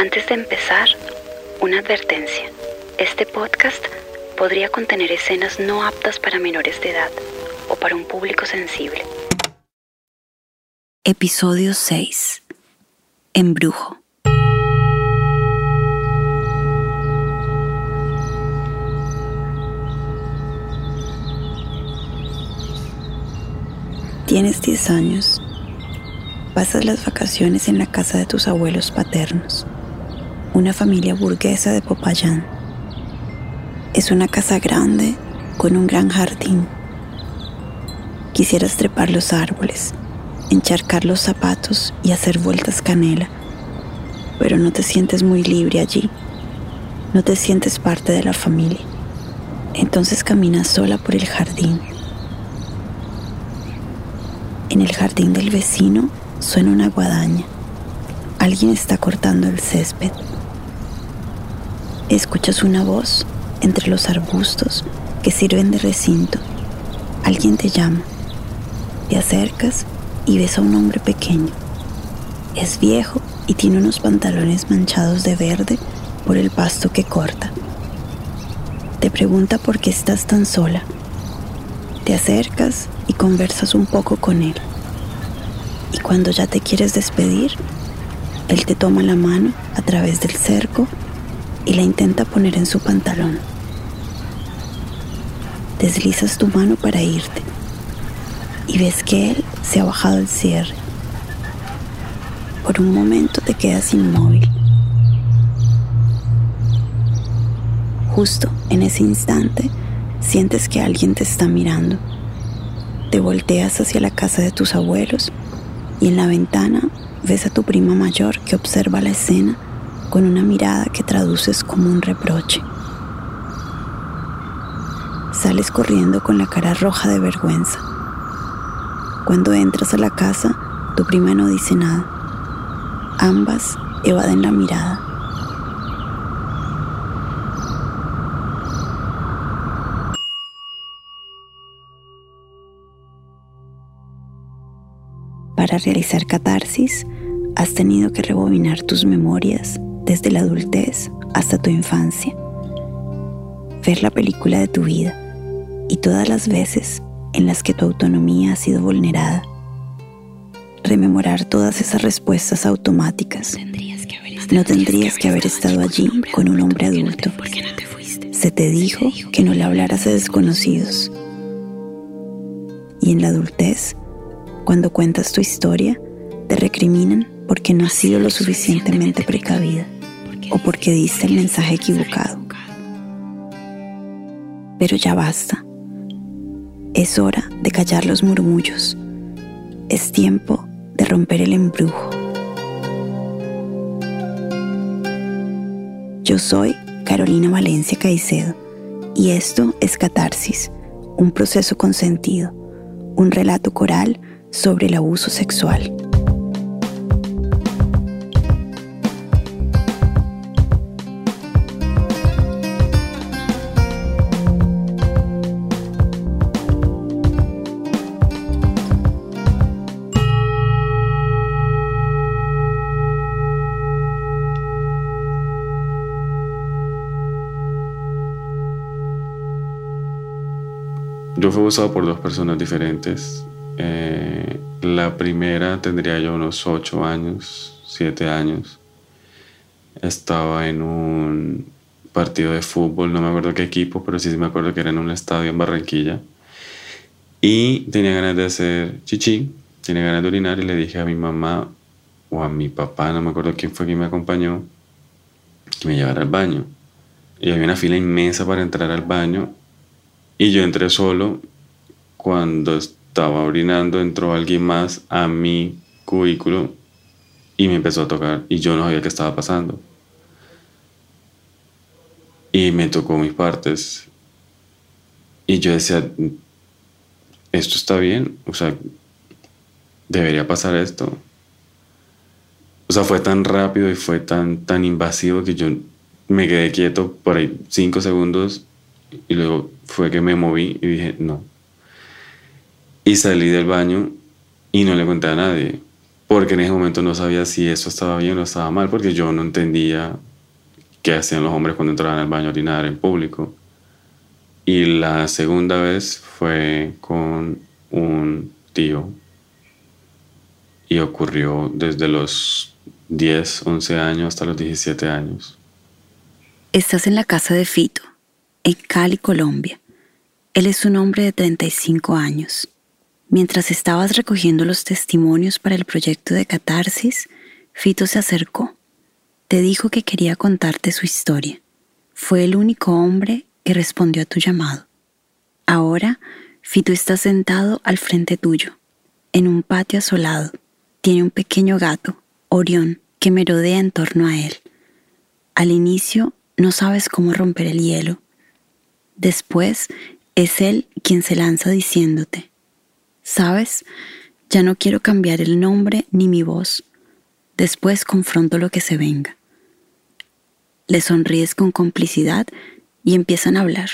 Antes de empezar, una advertencia. Este podcast podría contener escenas no aptas para menores de edad o para un público sensible. Episodio 6. Embrujo. Tienes 10 años. Pasas las vacaciones en la casa de tus abuelos paternos, una familia burguesa de Popayán. Es una casa grande con un gran jardín. Quisieras trepar los árboles, encharcar los zapatos y hacer vueltas canela, pero no te sientes muy libre allí. No te sientes parte de la familia. Entonces caminas sola por el jardín en el jardín del vecino suena una guadaña. Alguien está cortando el césped. Escuchas una voz entre los arbustos que sirven de recinto. Alguien te llama. Te acercas y ves a un hombre pequeño. Es viejo y tiene unos pantalones manchados de verde por el pasto que corta. Te pregunta por qué estás tan sola. Te acercas y conversas un poco con él. Y cuando ya te quieres despedir, él te toma la mano a través del cerco y la intenta poner en su pantalón. Deslizas tu mano para irte y ves que él se ha bajado el cierre. Por un momento te quedas inmóvil. Justo en ese instante sientes que alguien te está mirando. Te volteas hacia la casa de tus abuelos y en la ventana ves a tu prima mayor que observa la escena con una mirada que traduces como un reproche. Sales corriendo con la cara roja de vergüenza. Cuando entras a la casa, tu prima no dice nada. Ambas evaden la mirada. Para realizar catarsis, has tenido que rebobinar tus memorias desde la adultez hasta tu infancia. Ver la película de tu vida y todas las veces en las que tu autonomía ha sido vulnerada. Rememorar todas esas respuestas automáticas. No tendrías que haber estado allí con un hombre adulto. Se te dijo que no le hablaras a desconocidos. Y en la adultez, cuando cuentas tu historia, te recriminan porque no has sido lo suficientemente precavida o porque diste el mensaje equivocado. Pero ya basta. Es hora de callar los murmullos. Es tiempo de romper el embrujo. Yo soy Carolina Valencia Caicedo y esto es Catarsis, un proceso consentido, un relato coral sobre el abuso sexual. Fui abusado por dos personas diferentes eh, la primera tendría yo unos 8 años, 7 años. Estaba en un partido de fútbol, no me acuerdo qué equipo, pero sí, me acuerdo que era en un estadio en Barranquilla. Y tenía ganas de hacer chichi, tenía ganas de orinar y le dije a mi mamá o a mi papá, no me acuerdo quién fue quien me acompañó, que me llevara al baño. Y había una fila inmensa para entrar al baño y yo entré solo cuando estaba orinando, entró alguien más a mi cubículo y me empezó a tocar y yo no sabía qué estaba pasando. Y me tocó mis partes. Y yo decía, esto está bien, o sea, debería pasar esto. O sea, fue tan rápido y fue tan, tan invasivo que yo me quedé quieto por ahí cinco segundos y luego fue que me moví y dije, no, y salí del baño y no le conté a nadie, porque en ese momento no sabía si eso estaba bien o estaba mal, porque yo no entendía qué hacían los hombres cuando entraban al baño a orinar en público. Y la segunda vez fue con un tío y ocurrió desde los 10, 11 años hasta los 17 años. Estás en la casa de Fito, en Cali, Colombia. Él es un hombre de 35 años. Mientras estabas recogiendo los testimonios para el proyecto de Catarsis, Fito se acercó. Te dijo que quería contarte su historia. Fue el único hombre que respondió a tu llamado. Ahora, Fito está sentado al frente tuyo, en un patio asolado. Tiene un pequeño gato, Orión, que merodea en torno a él. Al inicio no sabes cómo romper el hielo. Después es él quien se lanza diciéndote, ¿sabes? Ya no quiero cambiar el nombre ni mi voz. Después confronto lo que se venga. Le sonríes con complicidad y empiezan a hablar.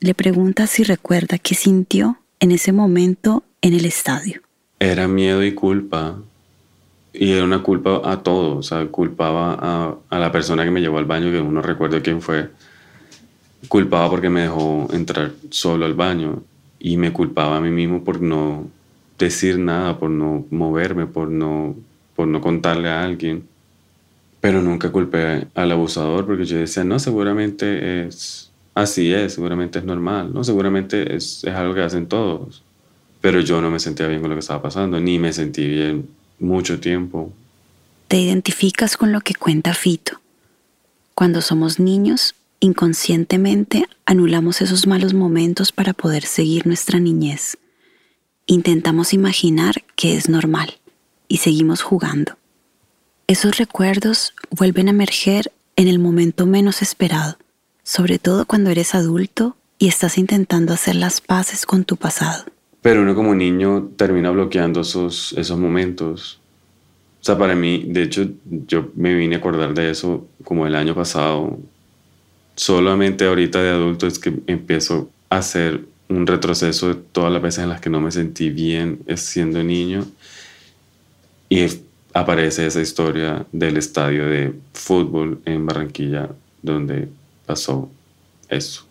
Le preguntas si recuerda qué sintió en ese momento en el estadio. Era miedo y culpa. Y era una culpa a todos. O sea, culpaba a, la persona que me llevó al baño, que uno recuerda quién fue. Culpaba porque me dejó entrar solo al baño. Y me culpaba a mí mismo por no decir nada, por no moverme, por no, por no contarle a alguien. Pero nunca culpé al abusador porque yo decía, no, seguramente es así es, seguramente es normal, ¿no? Seguramente es, es algo que hacen todos. Pero yo no me sentía bien con lo que estaba pasando, ni me sentí bien mucho tiempo. Te identificas con lo que cuenta Fito. Cuando somos niños, inconscientemente anulamos esos malos momentos para poder seguir nuestra niñez. Intentamos imaginar que es normal y seguimos jugando. Esos recuerdos vuelven a emerger en el momento menos esperado, sobre todo cuando eres adulto y estás intentando hacer las paces con tu pasado. Pero uno como niño termina bloqueando esos, esos momentos. O sea, para mí, de hecho, yo me vine a acordar de eso como el año pasado. Solamente ahorita de adulto es que empiezo a hacer un retroceso de todas las veces en las que no me sentí bien siendo niño. Y aparece esa historia del estadio de fútbol en Barranquilla donde pasó eso.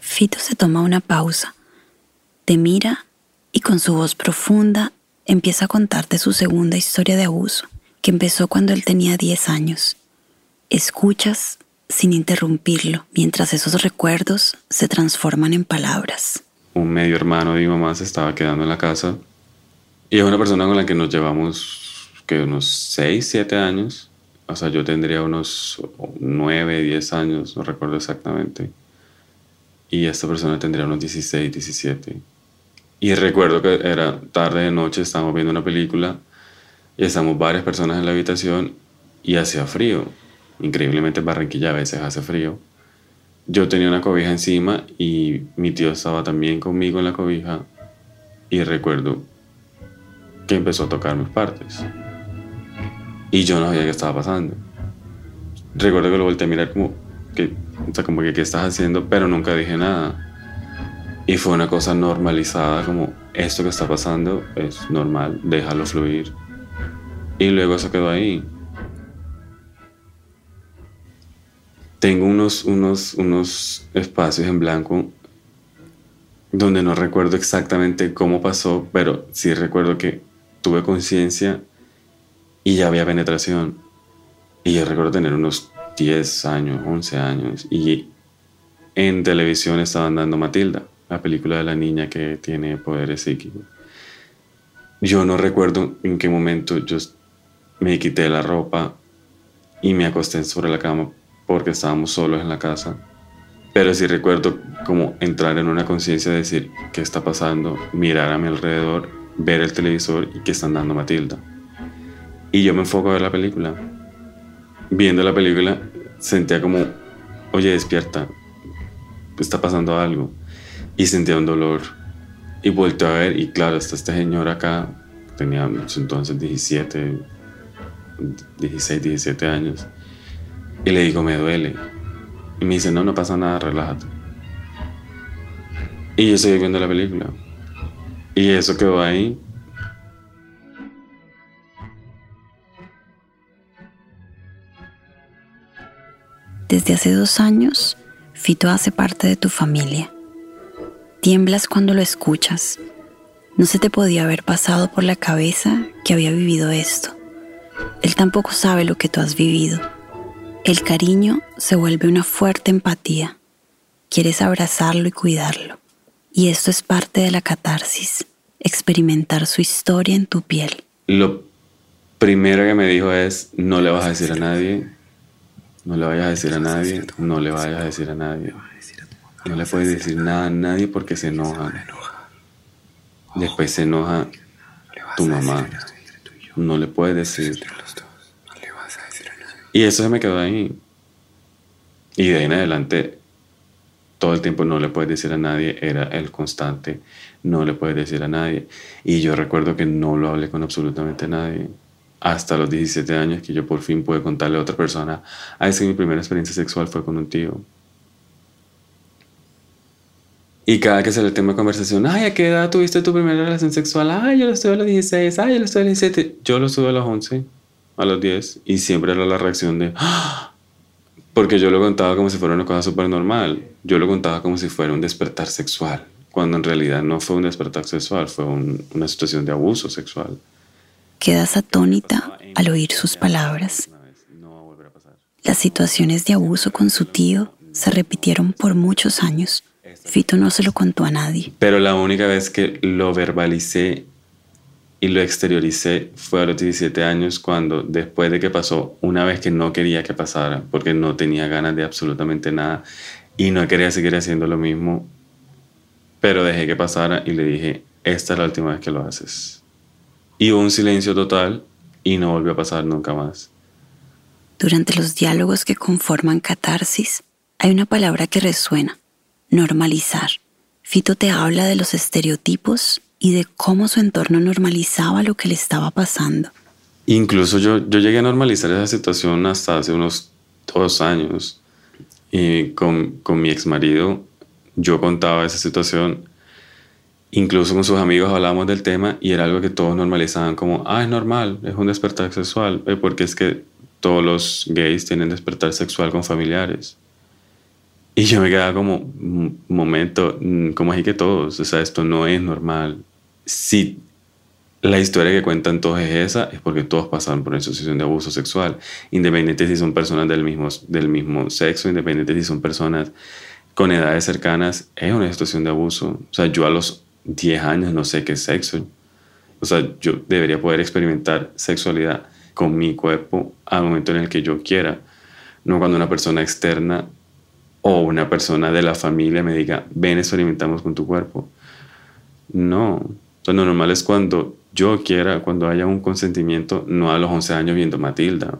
Fito se toma una pausa, te mira y con su voz profunda empieza a contarte su segunda historia de abuso, que empezó cuando él tenía 10 años. Escuchas sin interrumpirlo mientras esos recuerdos se transforman en palabras. Un medio hermano de mi mamá se estaba quedando en la casa y es una persona con la que nos llevamos que unos 6, 7 años. O sea, yo tendría unos 9, 10 años, no recuerdo exactamente. Y esta persona tendría unos 16, 17. Y recuerdo que era tarde de noche, estábamos viendo una película y estamos varias personas en la habitación y hacía frío. Increíblemente en Barranquilla a veces hace frío. Yo tenía una cobija encima y mi tío estaba también conmigo en la cobija y recuerdo que empezó a tocar mis partes. Y yo no sabía qué estaba pasando. Recuerdo que lo volteé a mirar como que, o sea, como que qué estás haciendo, pero nunca dije nada. Y fue una cosa normalizada, como esto que está pasando es normal, déjalo fluir. Y luego se quedó ahí. Tengo unos, unos, unos espacios en blanco donde no recuerdo exactamente cómo pasó, pero sí recuerdo que tuve conciencia y ya había penetración. Y yo recuerdo tener unos 10 años, 11 años. Y en televisión estaban dando Matilda, la película de la niña que tiene poderes psíquicos. Yo no recuerdo en qué momento yo me quité la ropa y me acosté sobre la cama porque estábamos solos en la casa. Pero sí recuerdo como entrar en una conciencia de decir qué está pasando, mirar a mi alrededor, ver el televisor y que están dando Matilda. Y yo me enfoco a ver la película. Viendo la película, sentía como, oye, despierta, está pasando algo. Y sentía un dolor. Y volteé a ver, y claro, está este señor acá, tenía entonces 17, 16, 17 años. Y le digo, me duele. Y me dice, no, no pasa nada, relájate. Y yo seguí viendo la película. Y eso quedó ahí. Desde hace dos años, Fito hace parte de tu familia. Tiemblas cuando lo escuchas. No se te podía haber pasado por la cabeza que había vivido esto. Él tampoco sabe lo que tú has vivido el cariño se vuelve una fuerte empatía. Quieres abrazarlo y cuidarlo. Y esto es parte de la catarsis, experimentar su historia en tu piel. Lo primero que me dijo es, no le vas a decir a nadie, no le vayas a decir a nadie, no le vayas a decir a nadie. No le puedes decir nada a nadie porque se enoja. Después se enoja tu mamá. No le puedes decir. Y eso se me quedó ahí. Y de ahí en adelante todo el tiempo no le puedes decir a nadie, era el constante, no le puedes decir a nadie. Y yo recuerdo que no lo hablé con absolutamente nadie. Hasta los 17 años que yo por fin pude contarle a otra persona, a que mi primera experiencia sexual fue con un tío. Y cada que sale el tema de conversación, ay, ¿a qué edad tuviste tu primera relación sexual? Ay, yo lo estuve a los 16, ay, yo lo estuve a los 17. Yo lo estuve a los 11, a los 10. Y siempre era la reacción de, ¡Ah! Porque yo lo contaba como si fuera una cosa súper normal. Yo lo contaba como si fuera un despertar sexual, cuando en realidad no fue un despertar sexual, fue una situación de abuso sexual. Quedas atónita al oír sus palabras. Las situaciones de abuso con su tío se repitieron por muchos años. Fito no se lo contó a nadie. Pero la única vez que lo verbalicé y lo exterioricé fue a los 17 años cuando después de que pasó una vez que no quería que pasara porque no tenía ganas de absolutamente nada y no quería seguir haciendo lo mismo pero dejé que pasara y le dije esta es la última vez que lo haces y hubo un silencio total y no volvió a pasar nunca más. Durante los diálogos que conforman catarsis hay una palabra que resuena normalizar. Fito te habla de los estereotipos y de cómo su entorno normalizaba lo que le estaba pasando. Incluso yo, yo llegué a normalizar esa situación hasta hace unos dos años. Y con, con mi ex marido yo contaba esa situación. Incluso con sus amigos hablábamos del tema y era algo que todos normalizaban como, ah, es normal, es un despertar sexual, eh, porque es que todos los gays tienen despertar sexual con familiares. Y yo me quedaba como, un momento, mm, como así que todos? O sea, esto no es normal. Si la historia que cuentan todos es esa, es porque todos pasaron por una situación de abuso sexual, independiente si son personas del mismo, del mismo sexo, independiente si son personas con edades cercanas, es una situación de abuso. O sea, yo a los 10 años no sé qué es sexo. O sea, yo debería poder experimentar sexualidad con mi cuerpo al momento en el que yo quiera, no cuando una persona externa o una persona de la familia me diga, ven, experimentamos con tu cuerpo. No, lo normal es cuando yo quiera, cuando haya un consentimiento, no a los 11 años viendo Matilda.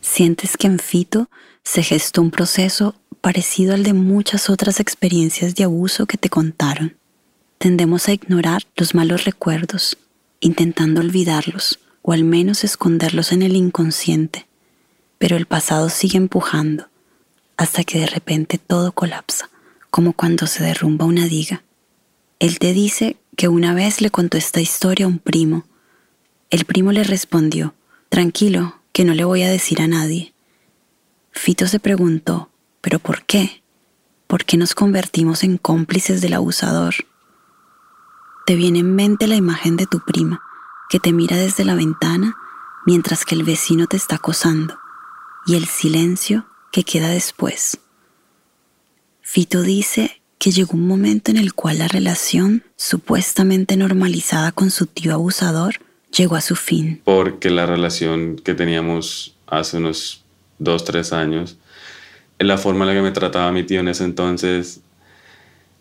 ¿Sientes que en Fito se gestó un proceso parecido al de muchas otras experiencias de abuso que te contaron? Tendemos a ignorar los malos recuerdos, intentando olvidarlos o al menos esconderlos en el inconsciente, pero el pasado sigue empujando hasta que de repente todo colapsa, como cuando se derrumba una diga. Él te dice que una vez le contó esta historia a un primo. El primo le respondió, tranquilo, que no le voy a decir a nadie. Fito se preguntó, ¿pero por qué? ¿Por qué nos convertimos en cómplices del abusador? Te viene en mente la imagen de tu prima, que te mira desde la ventana mientras que el vecino te está acosando, y el silencio que queda después. Fito dice que llegó un momento en el cual la relación, supuestamente normalizada con su tío abusador, llegó a su fin. Porque la relación que teníamos hace unos dos, tres años, la forma en la que me trataba mi tío en ese entonces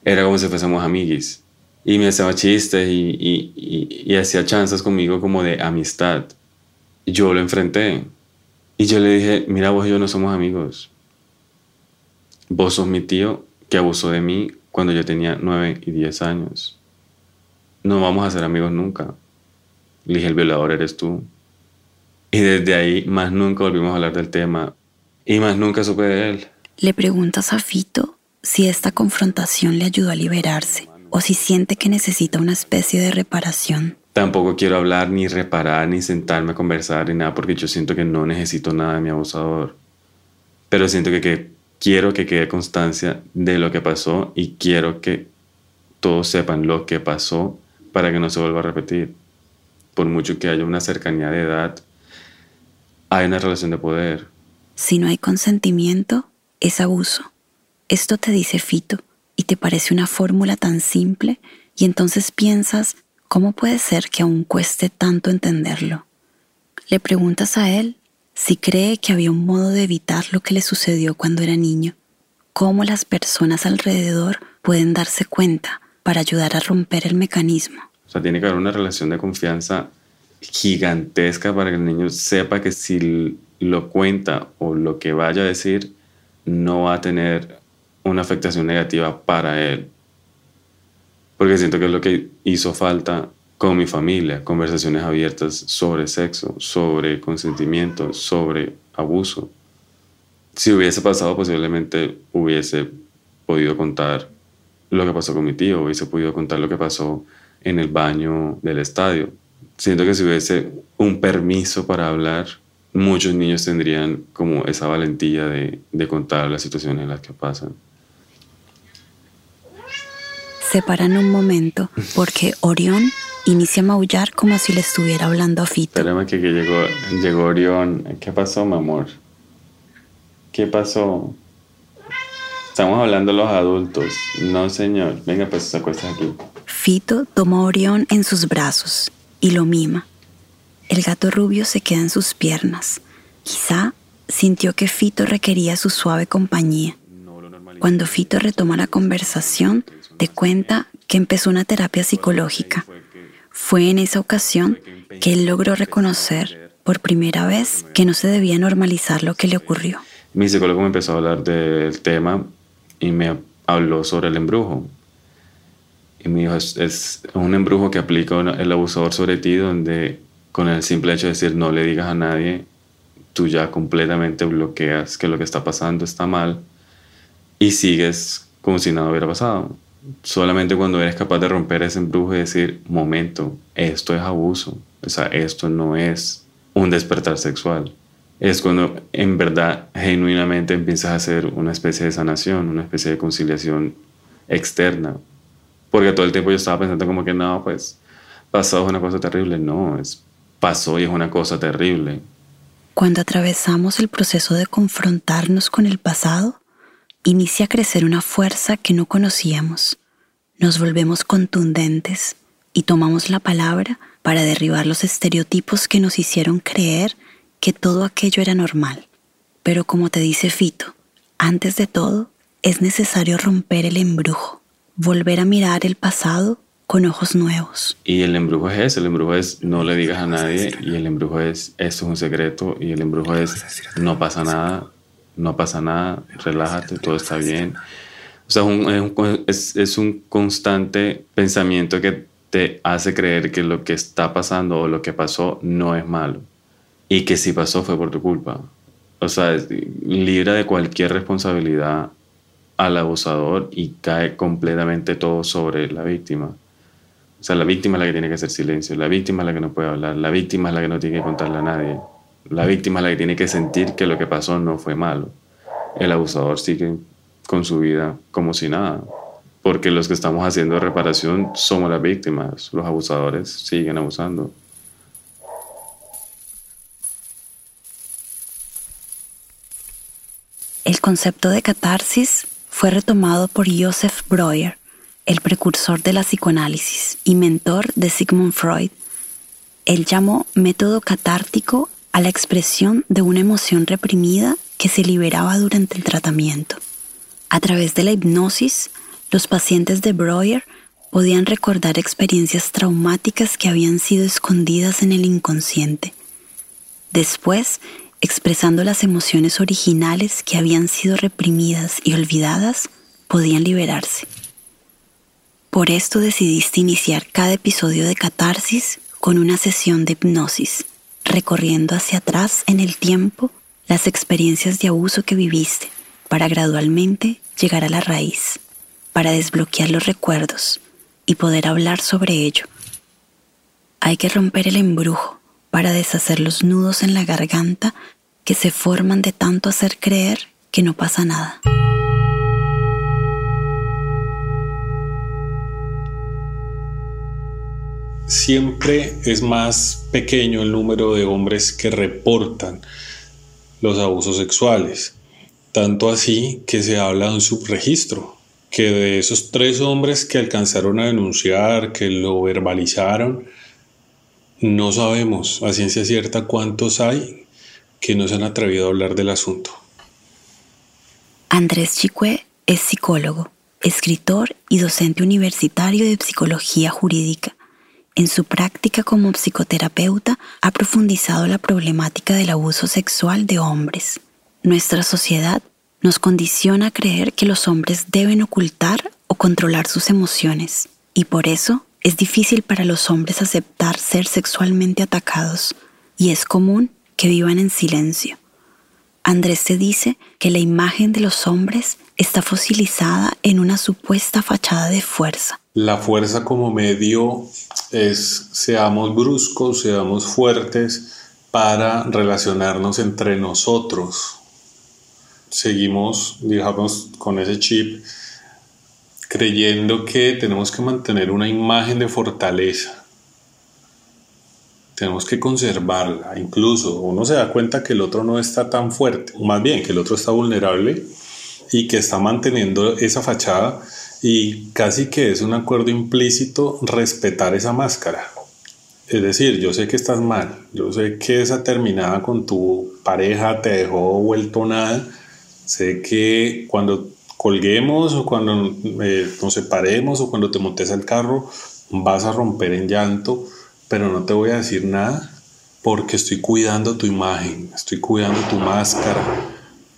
era como si fuésemos amiguis. Y me hacía chistes y, y, y hacía chanzas conmigo como de amistad. Yo lo enfrenté y yo le dije, mira, vos y yo no somos amigos. Vos sos mi tío que abusó de mí cuando yo tenía 9 y 10 años. No vamos a ser amigos nunca. Le dije, el violador eres tú. Y desde ahí más nunca volvimos a hablar del tema. Y más nunca supe de él. Le preguntas a Fito si esta confrontación le ayudó a liberarse o si siente que necesita una especie de reparación. Tampoco quiero hablar ni reparar ni sentarme a conversar ni nada porque yo siento que no necesito nada de mi abusador. pero siento que, quiero que quede constancia de lo que pasó y quiero que todos sepan lo que pasó para que no se vuelva a repetir. Por mucho que haya una cercanía de edad, hay una relación de poder. Si no hay consentimiento, es abuso. Esto te dice Fito y te parece una fórmula tan simple y entonces piensas, ¿cómo puede ser que aún cueste tanto entenderlo? Le preguntas a él si cree que había un modo de evitar lo que le sucedió cuando era niño, cómo las personas alrededor pueden darse cuenta para ayudar a romper el mecanismo. O sea, tiene que haber una relación de confianza gigantesca para que el niño sepa que si lo cuenta o lo que vaya a decir no va a tener una afectación negativa para él. Porque siento que es lo que hizo falta con mi familia, conversaciones abiertas sobre sexo, sobre consentimiento, sobre abuso. Si hubiese pasado, posiblemente hubiese podido contar lo que pasó con mi tío, hubiese podido contar lo que pasó en el baño del estadio. Siento que si hubiese un permiso para hablar, muchos niños tendrían como esa valentía de, de contar las situaciones en las que pasan se paran un momento porque Orión inicia a maullar como si le estuviera hablando a Fito. Espérame que, que llegó, llegó Orión. ¿Qué pasó, mi amor? ¿Qué pasó? Estamos hablando los adultos. No, señor. Venga, pues se acuesta aquí. Fito toma a Orión en sus brazos y lo mima. El gato rubio se queda en sus piernas. Quizá sintió que Fito requería su suave compañía. Cuando Fito retoma la conversación, te cuenta que empezó una terapia psicológica. Fue en esa ocasión que él logró reconocer por primera vez que no se debía normalizar lo que le ocurrió. Mi psicólogo me empezó a hablar del tema y me habló sobre el embrujo. Y me dijo, es, un embrujo que aplica el abusador sobre ti, donde con el simple hecho de decir no le digas a nadie, tú ya completamente bloqueas que lo que está pasando está mal y sigues como si nada hubiera pasado. Solamente cuando eres capaz de romper ese embrujo y decir, momento, esto es abuso, o sea, esto no es un despertar sexual. Es cuando en verdad, genuinamente empiezas a hacer una especie de sanación, una especie de conciliación externa. Porque todo el tiempo yo estaba pensando como que no, pues pasó es una cosa terrible. No, es pasó y es una cosa terrible. Cuando atravesamos el proceso de confrontarnos con el pasado, inicia a crecer una fuerza que no conocíamos. Nos volvemos contundentes y tomamos la palabra para derribar los estereotipos que nos hicieron creer que todo aquello era normal. Pero como te dice Fito, antes de todo es necesario romper el embrujo, volver a mirar el pasado con ojos nuevos. Y el embrujo es ese, el embrujo es no le digas a nadie y el embrujo es esto es un secreto y el embrujo es no pasa nada, no pasa nada, relájate, todo está bien. O sea, es, es, un constante pensamiento que te hace creer que lo que está pasando o lo que pasó no es malo y que si pasó fue por tu culpa. O sea, libra de cualquier responsabilidad al abusador y cae completamente todo sobre la víctima. O sea, la víctima es la que tiene que hacer silencio, la víctima es la que no puede hablar, la víctima es la que no tiene que contarle a nadie. La víctima es la que tiene que sentir que lo que pasó no fue malo. El abusador sigue con su vida como si nada. Porque los que estamos haciendo reparación somos las víctimas. Los abusadores siguen abusando. El concepto de catarsis fue retomado por Joseph Breuer, el precursor de la psicoanálisis y mentor de Sigmund Freud. Él llamó método catártico a la expresión de una emoción reprimida que se liberaba durante el tratamiento. A través de la hipnosis, los pacientes de Breuer podían recordar experiencias traumáticas que habían sido escondidas en el inconsciente. Después, expresando las emociones originales que habían sido reprimidas y olvidadas, podían liberarse. Por esto decidiste iniciar cada episodio de Catarsis con una sesión de hipnosis recorriendo hacia atrás en el tiempo las experiencias de abuso que viviste para gradualmente llegar a la raíz, para desbloquear los recuerdos y poder hablar sobre ello. Hay que romper el embrujo para deshacer los nudos en la garganta que se forman de tanto hacer creer que no pasa nada. Siempre es más pequeño el número de hombres que reportan los abusos sexuales. Tanto así que se habla de un subregistro, que de esos tres hombres que alcanzaron a denunciar, que lo verbalizaron, no sabemos a ciencia cierta cuántos hay que no se han atrevido a hablar del asunto. Andrés Chicué es psicólogo, escritor y docente universitario de psicología jurídica. En su práctica como psicoterapeuta ha profundizado la problemática del abuso sexual de hombres. Nuestra sociedad nos condiciona a creer que los hombres deben ocultar o controlar sus emociones y por eso es difícil para los hombres aceptar ser sexualmente atacados y es común que vivan en silencio. Andrés se dice que la imagen de los hombres está fosilizada en una supuesta fachada de fuerza. La fuerza como medio es seamos bruscos, seamos fuertes para relacionarnos entre nosotros. Seguimos, digamos, con ese chip creyendo que tenemos que mantener una imagen de fortaleza tenemos que conservarla. Incluso uno se da cuenta que el otro no está tan fuerte, más bien que el otro está vulnerable y que está manteniendo esa fachada y casi que es un acuerdo implícito respetar esa máscara. Es decir, yo sé que estás mal, yo sé que esa terminada con tu pareja te dejó vuelto nada, sé que cuando colguemos o cuando eh, nos separemos o cuando te montes al carro vas a romper en llanto, pero no te voy a decir nada porque estoy cuidando tu imagen, estoy cuidando tu máscara,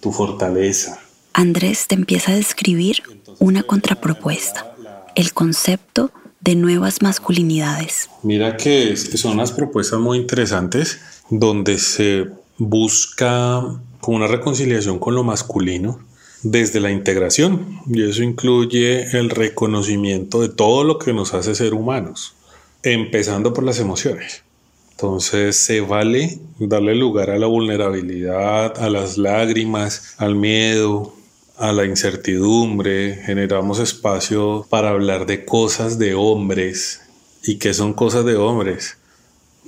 tu fortaleza. Andrés te empieza a describir una contrapropuesta, el concepto de nuevas masculinidades. Mira que son unas propuestas muy interesantes donde se busca una reconciliación con lo masculino desde la integración y eso incluye el reconocimiento de todo lo que nos hace ser humanos empezando por las emociones. Entonces se vale darle lugar a la vulnerabilidad, a las lágrimas, al miedo, a la incertidumbre. Generamos espacio para hablar de cosas de hombres. ¿Y qué son cosas de hombres?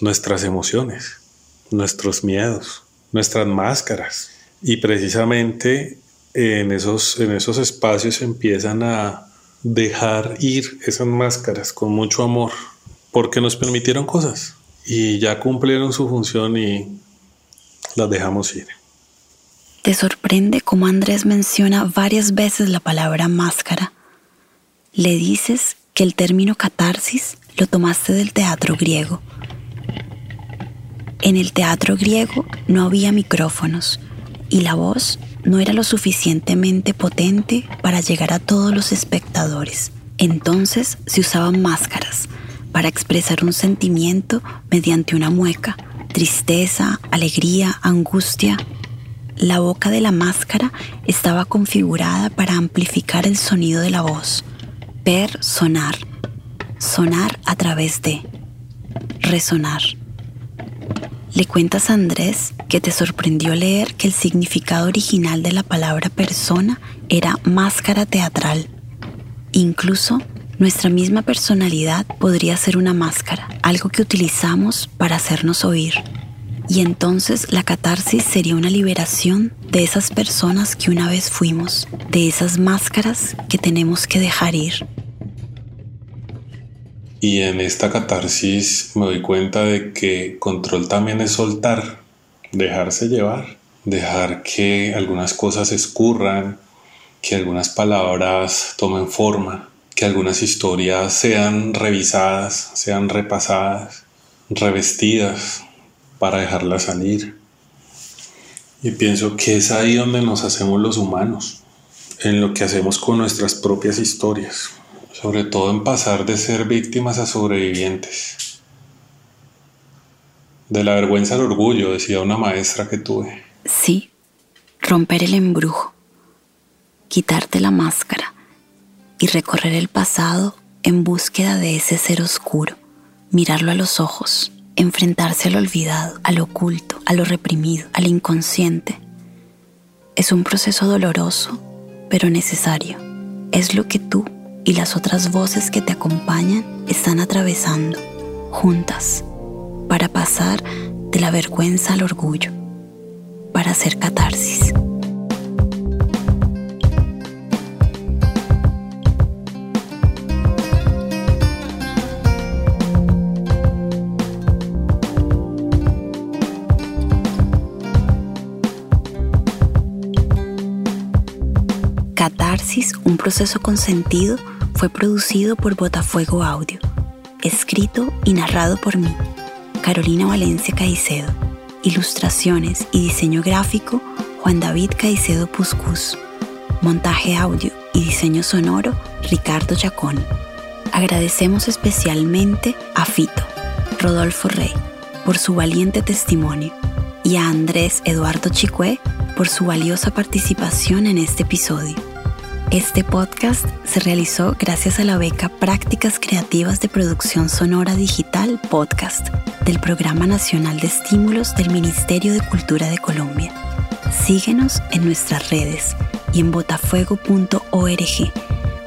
Nuestras emociones, nuestros miedos, nuestras máscaras. Y precisamente en esos, en esos espacios empiezan a dejar ir esas máscaras con mucho amor, porque nos permitieron cosas y ya cumplieron su función y las dejamos ir. Te sorprende cómo Andrés menciona varias veces la palabra máscara. Le dices que el término catarsis lo tomaste del teatro griego. En el teatro griego no había micrófonos y la voz no era lo suficientemente potente para llegar a todos los espectadores. Entonces se usaban máscaras para expresar un sentimiento mediante una mueca, tristeza, alegría, angustia. La boca de la máscara estaba configurada para amplificar el sonido de la voz, per sonar, sonar a través de, resonar. Le cuentas a Andrés que te sorprendió leer que el significado original de la palabra persona era máscara teatral. Incluso nuestra misma personalidad podría ser una máscara, algo que utilizamos para hacernos oír. Y entonces la catarsis sería una liberación de esas personas que una vez fuimos, de esas máscaras que tenemos que dejar ir. Y en esta catarsis me doy cuenta de que control también es soltar, dejarse llevar, dejar que algunas cosas escurran, que algunas palabras tomen forma, que algunas historias sean revisadas, sean repasadas, revestidas para dejarlas salir. Y pienso que es ahí donde nos hacemos los humanos, en lo que hacemos con nuestras propias historias, sobre todo en pasar de ser víctimas a sobrevivientes. De la vergüenza al orgullo, decía una maestra que tuve. Sí, romper el embrujo, quitarte la máscara y recorrer el pasado en búsqueda de ese ser oscuro, mirarlo a los ojos, enfrentarse al olvidado, al oculto, a lo reprimido, al inconsciente. es un proceso doloroso, pero necesario. Es lo que tú y las otras voces que te acompañan están atravesando, juntas, para pasar de la vergüenza al orgullo, para hacer catarsis. Un proceso consentido, fue producido por Botafuego Audio, escrito y narrado por mí, Carolina Valencia Caicedo, ilustraciones y diseño gráfico, Juan David Caicedo Puscus, montaje audio y diseño sonoro, Ricardo Giaconi. Agradecemos especialmente a Fito, Rodolfo Rey, por su valiente testimonio y a Andrés Eduardo Chicué por su valiosa participación en este episodio. Este podcast se realizó gracias a la beca Prácticas Creativas de Producción Sonora Digital Podcast del Programa Nacional de Estímulos del Ministerio de Cultura de Colombia. Síguenos en nuestras redes y en botafuego.org,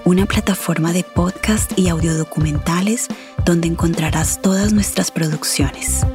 una plataforma de podcast y audiodocumentales donde encontrarás todas nuestras producciones.